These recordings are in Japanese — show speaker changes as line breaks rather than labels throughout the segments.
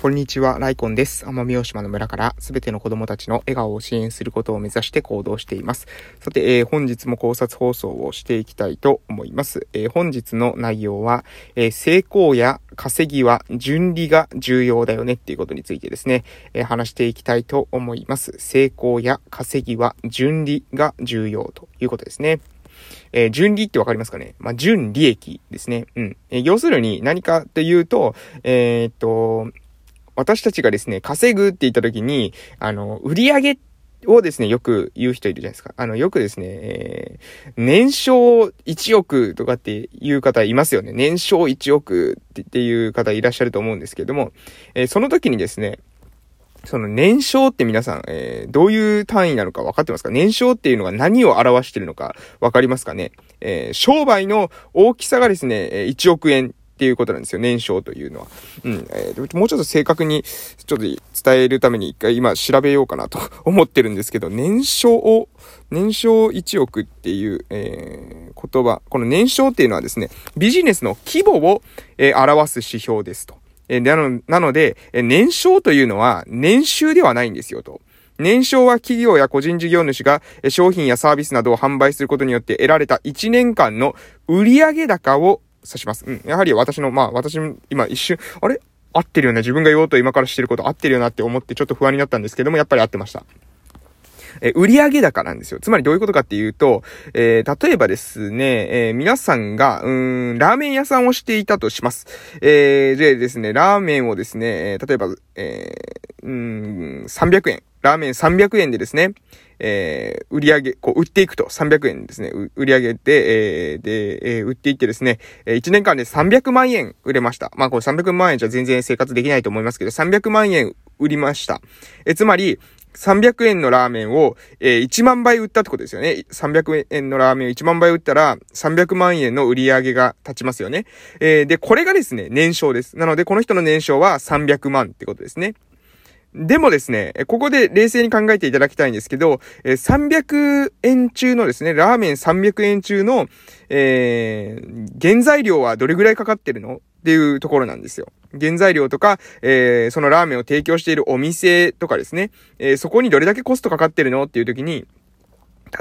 こんにちは、ライコンです。奄美大島の村からすべての子供たちの笑顔を支援することを目指して行動しています。さて、えー、本日も考察放送をしていきたいと思います。えー、本日の内容は、えー、成功や稼ぎは順利が重要だよねっていうことについてですね、え話していきたいと思います。成功や稼ぎは順利が重要ということですね。えー、純利ってわかりますかね？まあ、純利益ですね。うん。えー、要するに何かっていうと、えー、っと、私たちがですね、稼ぐって言った時に、あの、売り上げをですね、よく言う人いるじゃないですか。あの、よくですね、えー、年商1億とかっていう方いますよね。年商1億っていう方いらっしゃると思うんですけども、えー、その時にですね、その年商って皆さん、えー、どういう単位なのか分かってますか？年商っていうのが何を表してるのか分かりますかね？えー、商売の大きさがですね、1億円っていうことなんですよ。年商というのは。うん。えー、もうちょっと正確に、ちょっと伝えるために一回今調べようかなと思ってるんですけど、年商を、年商1億っていう、えー、言葉。この年商っていうのはですね、ビジネスの規模を、えー、表す指標ですと。えー、なの、なので、え年商というのは年収ではないんですよと。年商は企業や個人事業主が商品やサービスなどを販売することによって得られた1年間の売上高を指します。うん。やはり私の、まあ私、今一瞬、あれ？合ってるよね。自分が言おうと今からしてること合ってるよなって思ってちょっと不安になったんですけども、やっぱり合ってました。え売上高なんですよ。つまりどういうことかっていうと、えー、例えばですね、えー、皆さんが、うーん、ラーメン屋さんをしていたとします。えー、でですね、ラーメンをですね、え例えば、えー、うん、300円。ラーメン300円でですね、えー、売り上げ、こう、売っていくと、300円ですね、売り上げて、えー、で、えー、売っていってですねえ、1年間で300万円売れました。まあ、これ300万円じゃ全然生活できないと思いますけど、300万円売りました。えつまり、300円のラーメンを、えー、1万倍売ったってことですよね。300円のラーメンを1万倍売ったら、300万円の売り上げが立ちますよね。えー、で、これがですね、年商です。なので、この人の年商は300万ってことですね。でもですね、ここで冷静に考えていただきたいんですけど、300円中のですね、ラーメン300円中の、えー、原材料はどれぐらいかかってるの？っていうところなんですよ。原材料とか、えー、そのラーメンを提供しているお店とかですね、えー、そこにどれだけコストかかってるの？っていう時に、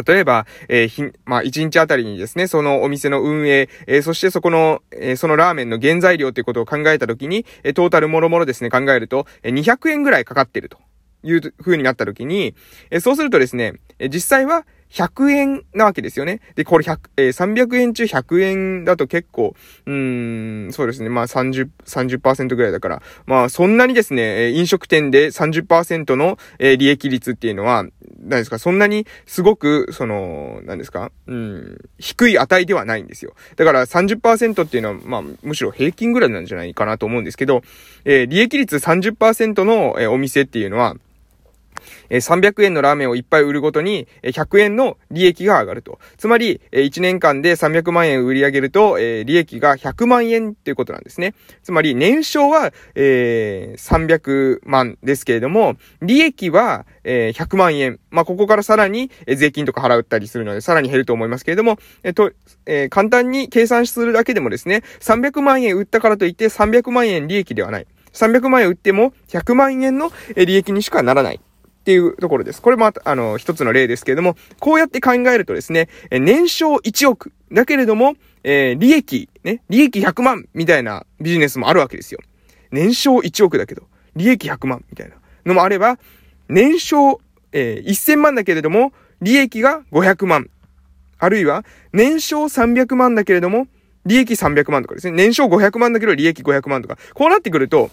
例えば、えー、ひ、まあ、1日あたりにですね、そのお店の運営、えー、そしてそこの、えー、そのラーメンの原材料ということを考えたときに、え、トータルもろもろですね、考えると、え、200円ぐらいかかってるという風になったときに、え、そうするとですね、え、実際は、100円なわけですよね。で、これ100、えー、300円中100円だと結構、うーん、そうですね。まあ30、30%ぐらいだから。まあそんなにですね、飲食店で30%の、えー、利益率っていうのは、何ですか、そんなにすごく、その、何ですか、うん、低い値ではないんですよ。だから30%っていうのは、まあむしろ平均ぐらいなんじゃないかなと思うんですけど、えー、利益率30%の、え、お店っていうのは、え300円のラーメンをいっぱい売るごとに、え100円の利益が上がると。つまり、え1年間で300万円売り上げると、え利益が100万円っていうことなんですね。つまり、年商は、え300万ですけれども、利益は、え100万円。まあ、ここからさらに、え税金とか払ったりするので、さらに減ると思いますけれども、えっと、え簡単に計算するだけでもですね、300万円売ったからといって300万円利益ではない。300万円売っても100万円の利益にしかならない。っていうところです。これも、あの、一つの例ですけれども、こうやって考えるとですね、年商1億。だけれども、えー、利益、ね、利益100万みたいなビジネスもあるわけですよ。年商1億だけど、利益100万みたいなのもあれば、年商、えー、1000万だけれども、利益が500万。あるいは、年商300万だけれども、利益300万とかですね。年商500万だけど利益500万とか。こうなってくると、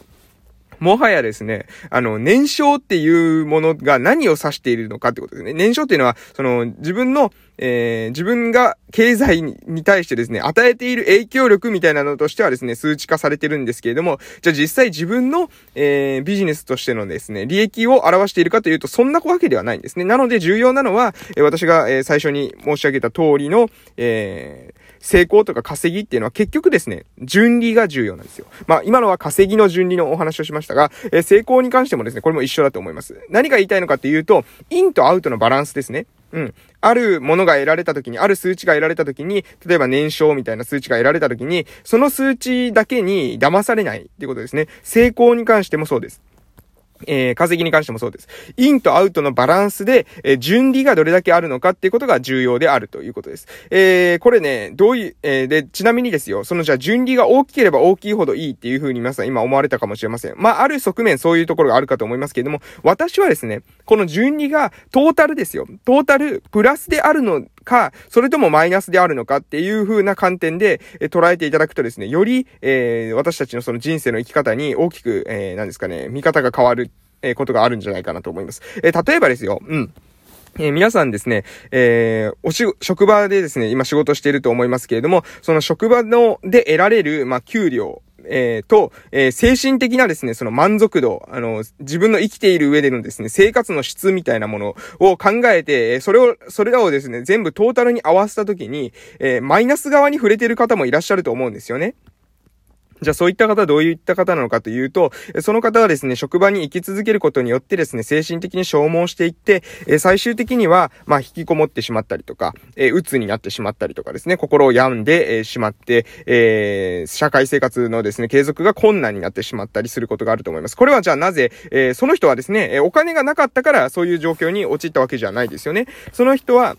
もはやですね、あの、年商っていうものが何を指しているのかってことですね。年商っていうのは、その、自分の、えー、自分が経済に対してですね、与えている影響力みたいなのとしてはですね、数値化されてるんですけれども、じゃあ実際自分の、えー、ビジネスとしてのですね、利益を表しているかというと、そんなわけではないんですね。なので重要なのは、えー、私が、え、最初に申し上げた通りの、えー、成功とか稼ぎっていうのは結局ですね、順利が重要なんですよ。まあ今のは稼ぎの順利のお話をしましたしたが、えー、成功に関してもですね、これも一緒だと思います。何が言いたいのかっていうと、インとアウトのバランスですね。うん。あるものが得られた時に、ある数値が得られた時に、例えば年少みたいな数値が得られた時に、その数値だけに騙されないっていうことですね。成功に関してもそうです。えー、稼ぎに関してもそうです。インとアウトのバランスで、えー、順利がどれだけあるのかっていうことが重要であるということです。えー、これね、どういう、えー、で、ちなみにですよ、そのじゃあ順利が大きければ大きいほどいいっていう風に皆さん今思われたかもしれません。まあ、ある側面そういうところがあるかと思いますけれども、私はですね、この順利がトータルですよ。トータルプラスであるのか、それともマイナスであるのかっていう風な観点で、え捉えていただくとですね、より、えー、私たちのその人生の生き方に大きく、えー、何ですかね、見方が変わるえことがあるんじゃないかなと思います。え例えばですよ、うん。えー、皆さんですね、えー、おし、職場でですね、今仕事していると思いますけれども、その職場の、で得られる、まあ、給料、えー、と、えー、精神的なですね、その満足度、あの、自分の生きている上でのですね、生活の質みたいなものを考えて、それを、それらをですね、全部トータルに合わせたときに、えー、マイナス側に触れてる方もいらっしゃると思うんですよね。じゃあそういった方はどういった方なのかというと、その方はですね、職場に生き続けることによってですね、精神的に消耗していって、最終的には、まあ、引きこもってしまったりとか、えー、鬱になってしまったりとかですね、心を病んで、えしまって、えー、社会生活のですね、継続が困難になってしまったりすることがあると思います。これはじゃあなぜ、えー、その人はですね、お金がなかったからそういう状況に陥ったわけじゃないですよね。その人は、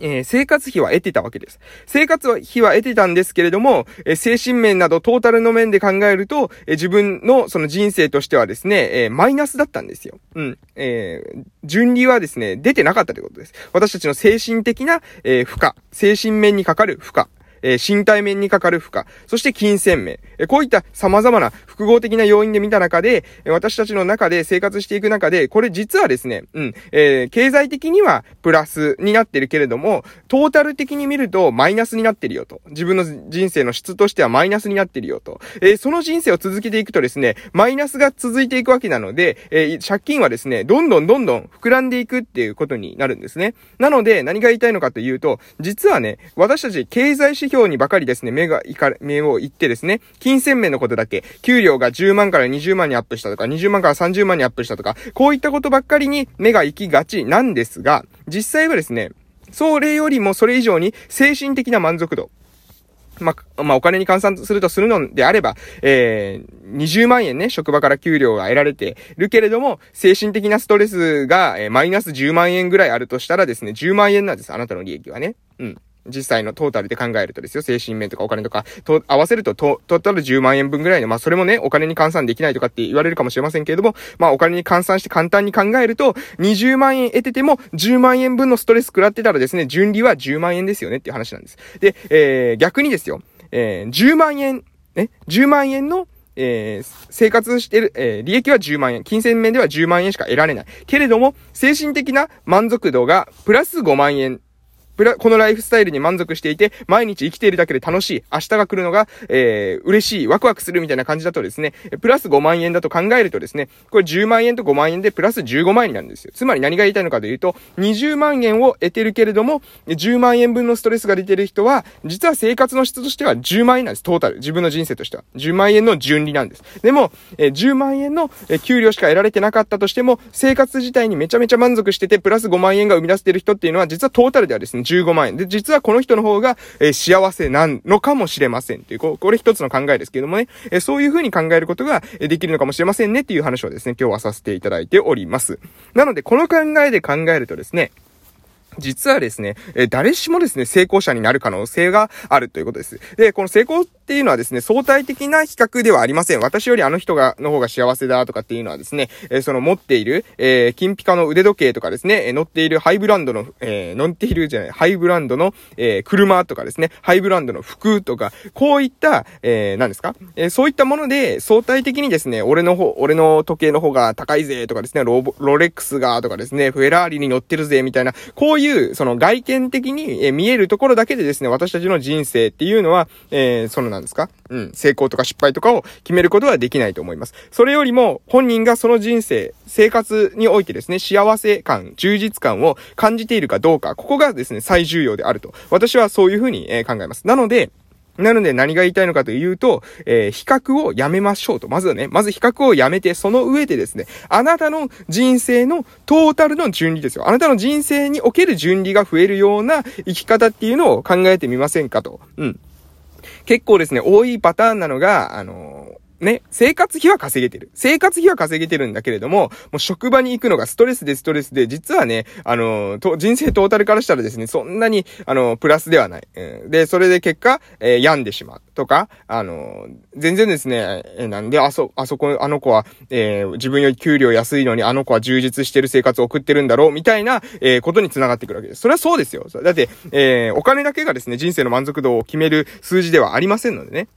えー、生活費は得てたわけです。生活費は得てたんですけれども、えー、精神面などトータルの面で考えると、えー、自分のその人生としてはですね、えマイナスだったんですよ。うん。え順利はですね、出てなかったということです。私たちの精神的な、え負荷、精神面にかかる負荷。えー、身体面にかかる負荷、そして金銭面、え、こういった様々な複合的な要因で見た中で、私たちの中で生活していく中で、これ実はですね、うん、えー、経済的にはプラスになってるけれども、トータル的に見るとマイナスになってるよと。自分の人生の質としてはマイナスになってるよと。えー、その人生を続けていくとですね、マイナスが続いていくわけなので、えー、借金はですね、どんどんどんどん膨らんでいくっていうことになるんですね。なので、何が言いたいのかというと、実はね、私たち経済指標にばかりですね、目がいか、目をいってですね、金銭面のことだけ、給料が10万から20万にアップしたとか、20万から30万にアップしたとか、こういったことばっかりに目が行きがちなんですが、実際はですね、それよりもそれ以上に精神的な満足度。まあ、まあ、お金に換算するとするのであれば、えー、20万円ね、職場から給料が得られてるけれども、精神的なストレスが、えー、マイナス10万円ぐらいあるとしたらですね、10万円なんです、あなたの利益はね。うん。実際のトータルで考えるとですよ、精神面とかお金とか、と、合わせるとト、トータル10万円分ぐらいの、まあ、それもね、お金に換算できないとかって言われるかもしれませんけれども、まあ、お金に換算して簡単に考えると、20万円得てても、10万円分のストレス食らってたらですね、順利は10万円ですよねっていう話なんです。で、えー、逆にですよ、えー、10万円、ね、10万円のえー、生活してる、えー、利益は10万円。金銭面では10万円しか得られない。けれども、精神的な満足度がプラス5万円プラ、このライフスタイルに満足していて、毎日生きているだけで楽しい、明日が来るのが、えー、嬉しい、ワクワクするみたいな感じだとですね、プラス5万円だと考えるとですね、これ10万円と5万円でプラス15万円になるんですよ。つまり何が言いたいのかというと、20万円を得てるけれども、10万円分のストレスが出てる人は、実は生活の質としては10万円なんです、トータル。自分の人生としては。10万円の順利なんです。でも、えー、10万円の給料しか得られてなかったとしても、生活自体にめちゃめちゃ満足してて、プラス5万円が生み出してる人っていうのは、実はトータルではですね、15万円。で、実はこの人の方が、え、幸せなのかもしれませんっていう、ここれ一つの考えですけどもね、え、そういう風に考えることができるのかもしれませんねっていう話をですね、今日はさせていただいております。なので、この考えで考えるとですね、実はですね、え誰しもですね、成功者になる可能性があるということです。で、この成功っていうのはですね、相対的な比較ではありません。私よりあの人が、の方が幸せだとかっていうのはですね、えー、その持っている、えー、金ピカの腕時計とかですね、え、乗っているハイブランドの、え、乗っているじゃない、ハイブランドの、え、車とかですね、ハイブランドの服とか、こういった、えー、何ですかえ、そういったもので、相対的にですね、俺の方、俺の時計の方が高いぜとかですね、ロロレックスがとかですね、フェラーリに乗ってるぜみたいな、こういう、その外見的に、え、見えるところだけでですね、私たちの人生っていうのは、え、そのなんですか？うん、成功とか失敗とかを決めることはできないと思います。それよりも、本人がその人生、生活においてですね、幸せ感、充実感を感じているかどうか、ここがですね、最重要であると。私はそういうふうに、え考えます。なので、なので何が言いたいのかというと、えー、比較をやめましょうと。まずはね、まず比較をやめて、その上でですね、あなたの人生のトータルの順利ですよ。あなたの人生における順利が増えるような生き方っていうのを考えてみませんかと。うん。結構ですね、多いパターンなのが、あのね、生活費は稼げてる。生活費は稼げてるんだけれども、もう職場に行くのがストレスでストレスで、実はね、あの、と、人生トータルからしたらですね、そんなに、あの、プラスではない。で、それで結果、えー、病んでしまう。とか、あの、全然ですね、えなんであそ、あそこ、あの子は、えー、自分より給料安いのにあの子は充実してる生活を送ってるんだろう、みたいな、えー、ことに繋がってくるわけです。それはそうですよ。だって、えー、お金だけがですね、人生の満足度を決める数字ではありませんのでね。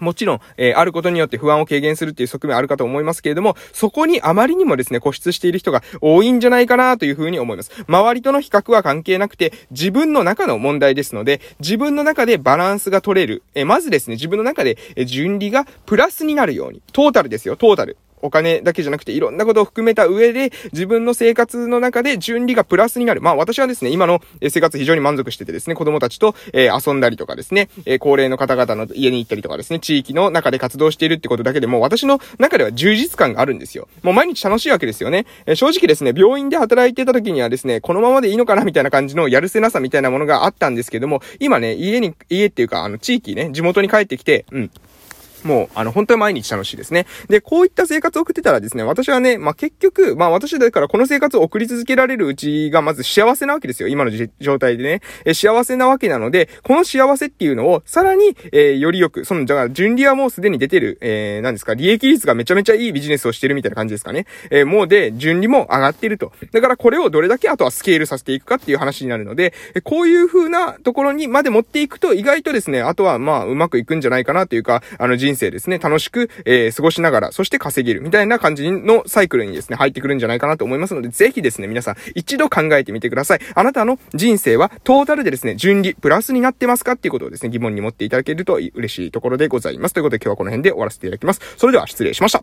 もちろん、えー、あることによって不安を軽減するっていう側面あるかと思いますけれども、そこにあまりにもですね、固執している人が多いんじゃないかなというふうに思います。周りとの比較は関係なくて、自分の中の問題ですので、自分の中でバランスが取れる。えー、まずですね、自分の中で、えー、順利がプラスになるように。トータルですよ、トータル。お金だけじゃなくていろんなことを含めた上で、自分の生活の中で順利がプラスになる。まあ私はですね、今の生活非常に満足しててですね、子供たちと、えー、遊んだりとかですね、えー、高齢の方々の家に行ったりとかですね、地域の中で活動しているってことだけでも、私の中では充実感があるんですよ。もう毎日楽しいわけですよね。えー、正直ですね、病院で働いてた時にはですね、このままでいいのかなみたいな感じのやるせなさみたいなものがあったんですけども、今ね、家に、家っていうか、あの、地域ね、地元に帰ってきて、うん。もう、あの、本当に毎日楽しいですね。で、こういった生活を送ってたらですね、私はね、まあ、結局、まあ、私だからこの生活を送り続けられるうちがまず幸せなわけですよ。今の状態でね。え幸せなわけなので、この幸せっていうのを、さらに、えー、よりよく、その、じゃあ、順利はもうすでに出てる、えー、何ですか、利益率がめちゃめちゃいいビジネスをしてるみたいな感じですかね。えー、もうで、順利も上がってると。だからこれをどれだけあとはスケールさせていくかっていう話になるので、えこういう風なところにまで持っていくと、意外とですね、あとはまあ、うまくいくんじゃないかなというか、あの人人生ですね、楽しくく、えー、過ごしながら、そして稼げるみたいな感じのサイクルにですね、入ってくるんじゃないかなと思いますので、ぜひですね、皆さん一度考えてみてください。あなたの人生はトータルでですね、順利、プラスになってますかっていうことをですね、疑問に持っていただけると嬉しいところでございます。ということで今日はこの辺で終わらせていただきます。それでは失礼しました。